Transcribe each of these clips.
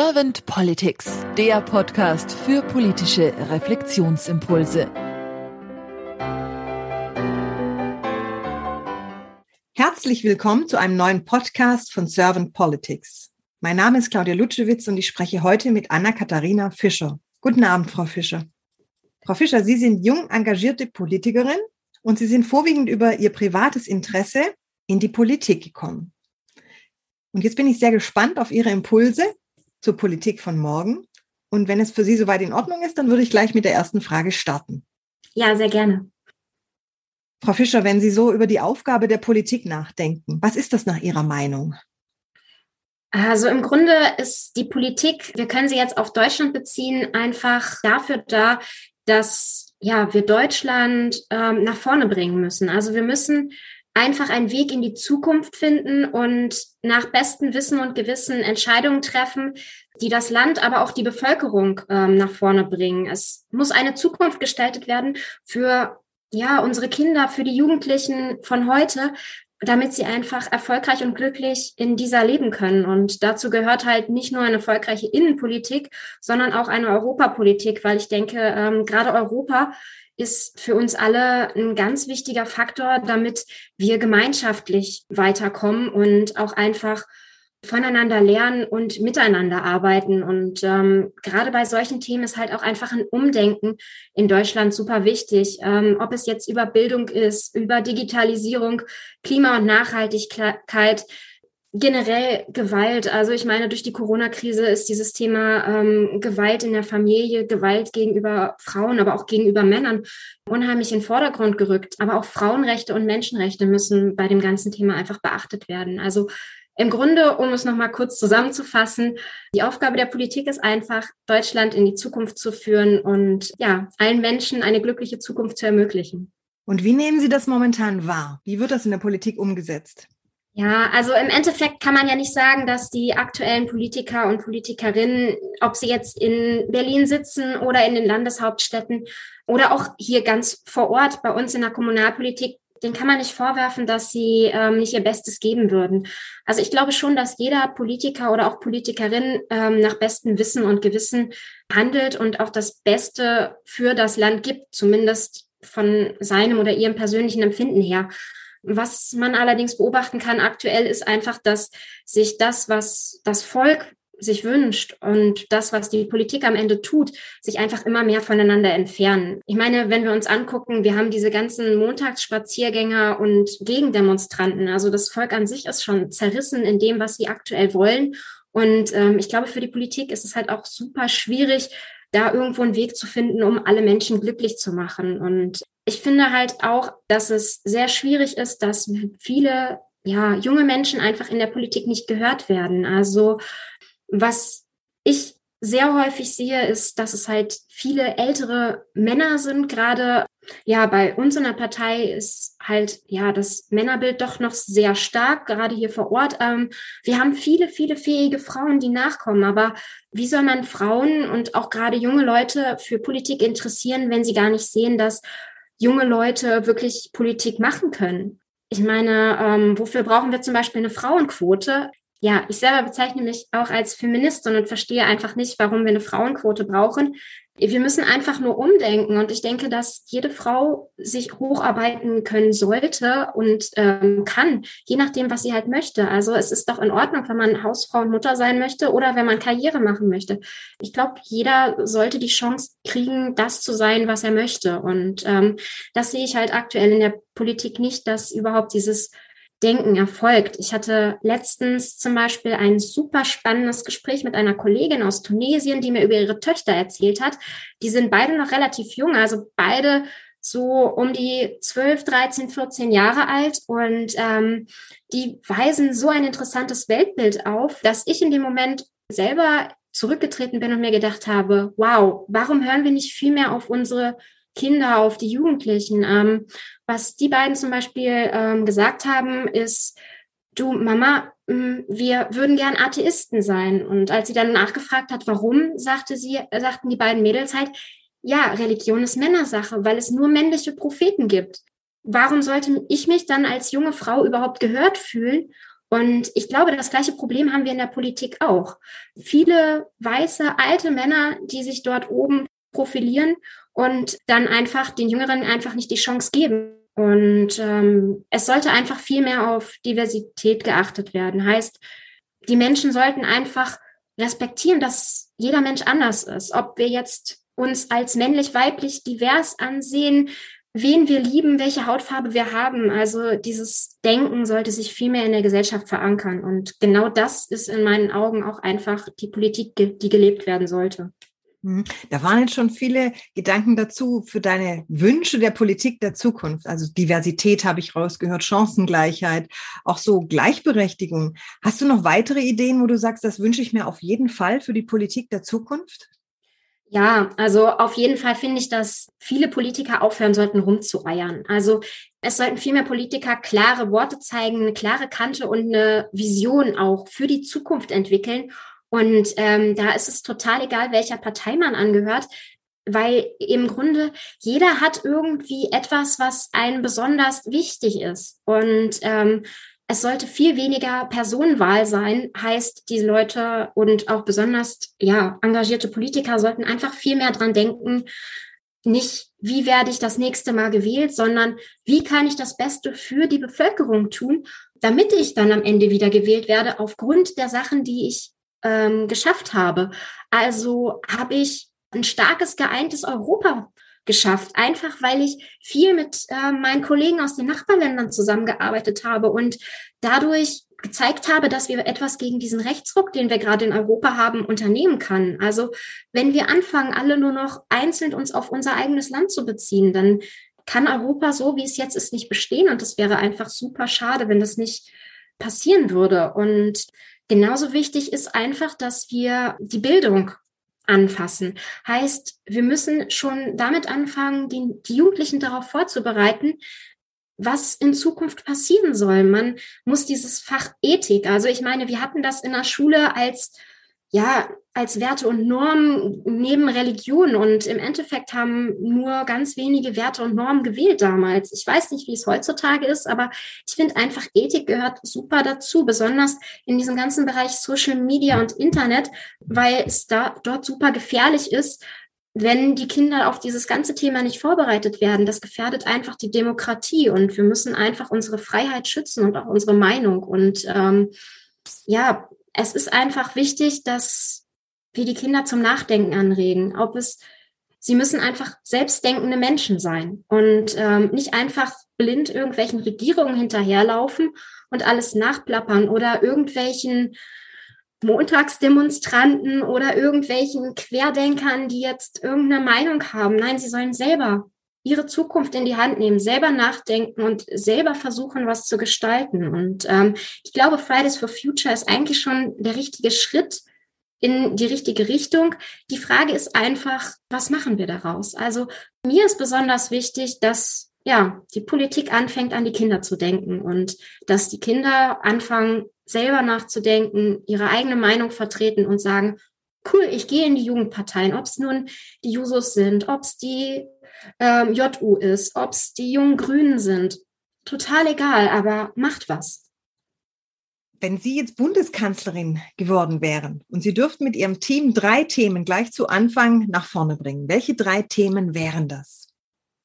Servant Politics, der Podcast für politische Reflexionsimpulse. Herzlich willkommen zu einem neuen Podcast von Servant Politics. Mein Name ist Claudia Lutschewitz und ich spreche heute mit Anna-Katharina Fischer. Guten Abend, Frau Fischer. Frau Fischer, Sie sind jung engagierte Politikerin und Sie sind vorwiegend über Ihr privates Interesse in die Politik gekommen. Und jetzt bin ich sehr gespannt auf Ihre Impulse zur Politik von morgen. Und wenn es für Sie soweit in Ordnung ist, dann würde ich gleich mit der ersten Frage starten. Ja, sehr gerne. Frau Fischer, wenn Sie so über die Aufgabe der Politik nachdenken, was ist das nach Ihrer Meinung? Also im Grunde ist die Politik, wir können sie jetzt auf Deutschland beziehen, einfach dafür da, dass ja wir Deutschland ähm, nach vorne bringen müssen. Also wir müssen einfach einen Weg in die Zukunft finden und nach bestem Wissen und Gewissen Entscheidungen treffen, die das Land, aber auch die Bevölkerung ähm, nach vorne bringen. Es muss eine Zukunft gestaltet werden für ja unsere Kinder, für die Jugendlichen von heute, damit sie einfach erfolgreich und glücklich in dieser leben können. Und dazu gehört halt nicht nur eine erfolgreiche Innenpolitik, sondern auch eine Europapolitik, weil ich denke, ähm, gerade Europa ist für uns alle ein ganz wichtiger Faktor, damit wir gemeinschaftlich weiterkommen und auch einfach voneinander lernen und miteinander arbeiten. Und ähm, gerade bei solchen Themen ist halt auch einfach ein Umdenken in Deutschland super wichtig. Ähm, ob es jetzt über Bildung ist, über Digitalisierung, Klima und Nachhaltigkeit, generell Gewalt. Also ich meine, durch die Corona-Krise ist dieses Thema ähm, Gewalt in der Familie, Gewalt gegenüber Frauen, aber auch gegenüber Männern unheimlich in den Vordergrund gerückt. Aber auch Frauenrechte und Menschenrechte müssen bei dem ganzen Thema einfach beachtet werden. Also im Grunde, um es nochmal kurz zusammenzufassen, die Aufgabe der Politik ist einfach, Deutschland in die Zukunft zu führen und ja, allen Menschen eine glückliche Zukunft zu ermöglichen. Und wie nehmen Sie das momentan wahr? Wie wird das in der Politik umgesetzt? Ja, also im Endeffekt kann man ja nicht sagen, dass die aktuellen Politiker und Politikerinnen, ob sie jetzt in Berlin sitzen oder in den Landeshauptstädten oder auch hier ganz vor Ort bei uns in der Kommunalpolitik, den kann man nicht vorwerfen, dass sie ähm, nicht ihr Bestes geben würden. Also ich glaube schon, dass jeder Politiker oder auch Politikerin ähm, nach bestem Wissen und Gewissen handelt und auch das Beste für das Land gibt, zumindest von seinem oder ihrem persönlichen Empfinden her. Was man allerdings beobachten kann aktuell ist einfach, dass sich das, was das Volk sich wünscht und das, was die Politik am Ende tut, sich einfach immer mehr voneinander entfernen. Ich meine, wenn wir uns angucken, wir haben diese ganzen Montagsspaziergänger und Gegendemonstranten. Also das Volk an sich ist schon zerrissen in dem, was sie aktuell wollen. Und ähm, ich glaube, für die Politik ist es halt auch super schwierig, da irgendwo einen Weg zu finden, um alle Menschen glücklich zu machen. Und ich finde halt auch, dass es sehr schwierig ist, dass viele ja, junge Menschen einfach in der Politik nicht gehört werden. Also was ich sehr häufig sehe, ist, dass es halt viele ältere Männer sind. Gerade ja, bei uns in der Partei ist halt ja das Männerbild doch noch sehr stark, gerade hier vor Ort. Ähm, wir haben viele, viele fähige Frauen, die nachkommen. Aber wie soll man Frauen und auch gerade junge Leute für Politik interessieren, wenn sie gar nicht sehen, dass junge Leute wirklich Politik machen können. Ich meine, ähm, wofür brauchen wir zum Beispiel eine Frauenquote? Ja, ich selber bezeichne mich auch als Feministin und verstehe einfach nicht, warum wir eine Frauenquote brauchen. Wir müssen einfach nur umdenken. Und ich denke, dass jede Frau sich hocharbeiten können sollte und ähm, kann, je nachdem, was sie halt möchte. Also es ist doch in Ordnung, wenn man Hausfrau und Mutter sein möchte oder wenn man Karriere machen möchte. Ich glaube, jeder sollte die Chance kriegen, das zu sein, was er möchte. Und ähm, das sehe ich halt aktuell in der Politik nicht, dass überhaupt dieses Denken erfolgt. Ich hatte letztens zum Beispiel ein super spannendes Gespräch mit einer Kollegin aus Tunesien, die mir über ihre Töchter erzählt hat. Die sind beide noch relativ jung, also beide so um die 12, 13, 14 Jahre alt und ähm, die weisen so ein interessantes Weltbild auf, dass ich in dem Moment selber zurückgetreten bin und mir gedacht habe, wow, warum hören wir nicht viel mehr auf unsere Kinder, auf die Jugendlichen. Ähm, was die beiden zum Beispiel ähm, gesagt haben, ist, du Mama, mm, wir würden gern Atheisten sein. Und als sie dann nachgefragt hat, warum, sagte sie, sagten die beiden Mädels halt, ja, Religion ist Männersache, weil es nur männliche Propheten gibt. Warum sollte ich mich dann als junge Frau überhaupt gehört fühlen Und ich glaube, das gleiche Problem haben wir in der Politik auch. Viele weiße, alte Männer, die sich dort oben profilieren und dann einfach den Jüngeren einfach nicht die Chance geben. Und ähm, es sollte einfach viel mehr auf Diversität geachtet werden. Heißt, die Menschen sollten einfach respektieren, dass jeder Mensch anders ist. Ob wir jetzt uns als männlich, weiblich, divers ansehen, wen wir lieben, welche Hautfarbe wir haben. Also dieses Denken sollte sich viel mehr in der Gesellschaft verankern. Und genau das ist in meinen Augen auch einfach die Politik, die gelebt werden sollte. Mhm. Da waren jetzt schon viele Gedanken dazu für deine Wünsche der Politik der Zukunft. Also Diversität habe ich rausgehört, Chancengleichheit, auch so Gleichberechtigung. Hast du noch weitere Ideen, wo du sagst, das wünsche ich mir auf jeden Fall für die Politik der Zukunft? Ja, also auf jeden Fall finde ich, dass viele Politiker aufhören sollten, rumzueiern. Also es sollten viel mehr Politiker klare Worte zeigen, eine klare Kante und eine Vision auch für die Zukunft entwickeln. Und ähm, da ist es total egal, welcher Partei man angehört, weil im Grunde jeder hat irgendwie etwas, was einem besonders wichtig ist. Und ähm, es sollte viel weniger Personenwahl sein, heißt, die Leute und auch besonders ja engagierte Politiker sollten einfach viel mehr dran denken, nicht wie werde ich das nächste Mal gewählt, sondern wie kann ich das Beste für die Bevölkerung tun, damit ich dann am Ende wieder gewählt werde aufgrund der Sachen, die ich ähm, geschafft habe. Also habe ich ein starkes geeintes Europa geschafft, einfach weil ich viel mit äh, meinen Kollegen aus den Nachbarländern zusammengearbeitet habe und dadurch gezeigt habe, dass wir etwas gegen diesen Rechtsruck, den wir gerade in Europa haben, unternehmen kann. Also wenn wir anfangen, alle nur noch einzeln uns auf unser eigenes Land zu beziehen, dann kann Europa so, wie es jetzt ist, nicht bestehen. Und es wäre einfach super schade, wenn das nicht passieren würde. Und genauso wichtig ist einfach, dass wir die Bildung anfassen. Heißt, wir müssen schon damit anfangen, die, die Jugendlichen darauf vorzubereiten, was in Zukunft passieren soll. Man muss dieses Fach Ethik, also ich meine, wir hatten das in der Schule als ja, als Werte und Normen neben Religion. Und im Endeffekt haben nur ganz wenige Werte und Normen gewählt damals. Ich weiß nicht, wie es heutzutage ist, aber ich finde einfach, Ethik gehört super dazu, besonders in diesem ganzen Bereich Social Media und Internet, weil es da dort super gefährlich ist, wenn die Kinder auf dieses ganze Thema nicht vorbereitet werden. Das gefährdet einfach die Demokratie und wir müssen einfach unsere Freiheit schützen und auch unsere Meinung. Und ähm, ja, es ist einfach wichtig, dass wir die Kinder zum Nachdenken anregen. Ob es, sie müssen einfach selbstdenkende Menschen sein und ähm, nicht einfach blind irgendwelchen Regierungen hinterherlaufen und alles nachplappern oder irgendwelchen Montagsdemonstranten oder irgendwelchen Querdenkern, die jetzt irgendeine Meinung haben. Nein, sie sollen selber ihre Zukunft in die Hand nehmen, selber nachdenken und selber versuchen, was zu gestalten. Und ähm, ich glaube, Fridays for Future ist eigentlich schon der richtige Schritt in die richtige Richtung. Die Frage ist einfach, was machen wir daraus? Also mir ist besonders wichtig, dass ja die Politik anfängt, an die Kinder zu denken und dass die Kinder anfangen, selber nachzudenken, ihre eigene Meinung vertreten und sagen, cool, ich gehe in die Jugendparteien, ob es nun die Jusos sind, ob es die ähm, JU ist, ob es die jungen Grünen sind. Total egal, aber macht was. Wenn Sie jetzt Bundeskanzlerin geworden wären und Sie dürften mit Ihrem Team drei Themen gleich zu Anfang nach vorne bringen, welche drei Themen wären das?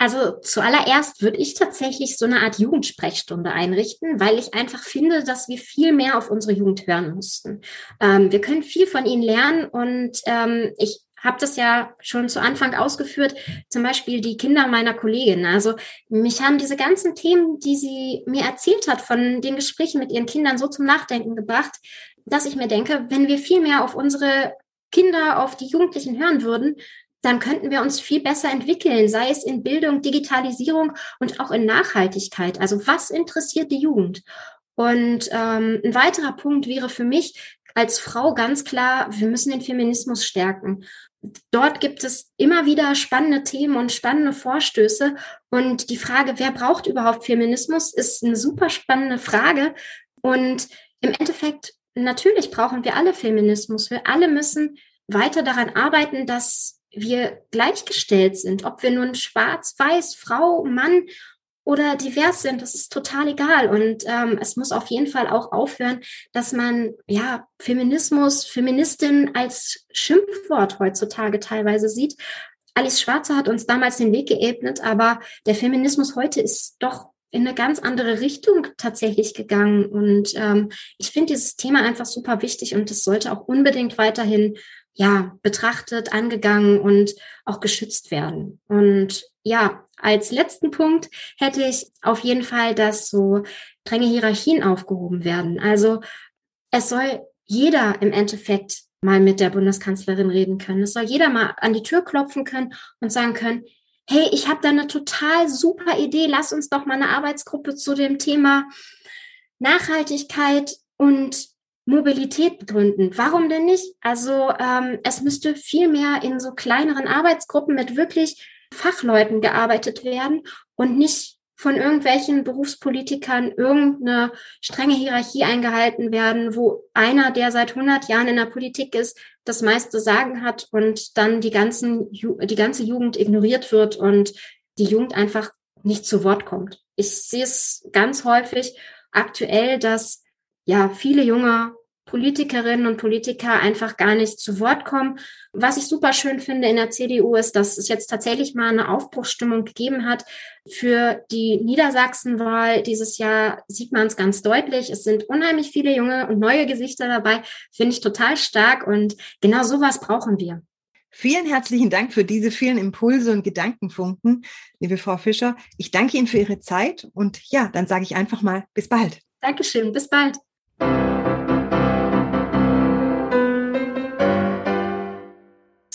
Also zuallererst würde ich tatsächlich so eine Art Jugendsprechstunde einrichten, weil ich einfach finde, dass wir viel mehr auf unsere Jugend hören müssten. Ähm, wir können viel von ihnen lernen und ähm, ich habe das ja schon zu Anfang ausgeführt, zum Beispiel die Kinder meiner Kollegin. Also mich haben diese ganzen Themen, die sie mir erzählt hat, von den Gesprächen mit ihren Kindern so zum Nachdenken gebracht, dass ich mir denke, wenn wir viel mehr auf unsere Kinder, auf die Jugendlichen hören würden, dann könnten wir uns viel besser entwickeln, sei es in Bildung, Digitalisierung und auch in Nachhaltigkeit. Also was interessiert die Jugend? Und ähm, ein weiterer Punkt wäre für mich als Frau ganz klar, wir müssen den Feminismus stärken. Dort gibt es immer wieder spannende Themen und spannende Vorstöße. Und die Frage, wer braucht überhaupt Feminismus, ist eine super spannende Frage. Und im Endeffekt, natürlich brauchen wir alle Feminismus. Wir alle müssen weiter daran arbeiten, dass wir gleichgestellt sind, ob wir nun schwarz, weiß, Frau, Mann oder divers sind. Das ist total egal. Und ähm, es muss auf jeden Fall auch aufhören, dass man ja Feminismus, Feministin als Schimpfwort heutzutage teilweise sieht. Alice Schwarzer hat uns damals den Weg geebnet, aber der Feminismus heute ist doch in eine ganz andere Richtung tatsächlich gegangen. Und ähm, ich finde dieses Thema einfach super wichtig und das sollte auch unbedingt weiterhin ja betrachtet, angegangen und auch geschützt werden. Und ja, als letzten Punkt hätte ich auf jeden Fall, dass so strenge Hierarchien aufgehoben werden. Also es soll jeder im Endeffekt mal mit der Bundeskanzlerin reden können. Es soll jeder mal an die Tür klopfen können und sagen können, hey, ich habe da eine total super Idee, lass uns doch mal eine Arbeitsgruppe zu dem Thema Nachhaltigkeit und Mobilität gründen. Warum denn nicht? Also ähm, es müsste viel mehr in so kleineren Arbeitsgruppen mit wirklich Fachleuten gearbeitet werden und nicht von irgendwelchen Berufspolitikern irgendeine strenge Hierarchie eingehalten werden, wo einer, der seit 100 Jahren in der Politik ist, das meiste Sagen hat und dann die ganzen, die ganze Jugend ignoriert wird und die Jugend einfach nicht zu Wort kommt. Ich sehe es ganz häufig aktuell, dass ja viele junge Politikerinnen und Politiker einfach gar nicht zu Wort kommen. Was ich super schön finde in der CDU ist, dass es jetzt tatsächlich mal eine Aufbruchsstimmung gegeben hat. Für die Niedersachsenwahl dieses Jahr sieht man es ganz deutlich. Es sind unheimlich viele junge und neue Gesichter dabei. Finde ich total stark und genau sowas brauchen wir. Vielen herzlichen Dank für diese vielen Impulse und Gedankenfunken, liebe Frau Fischer. Ich danke Ihnen für Ihre Zeit und ja, dann sage ich einfach mal bis bald. Dankeschön, bis bald.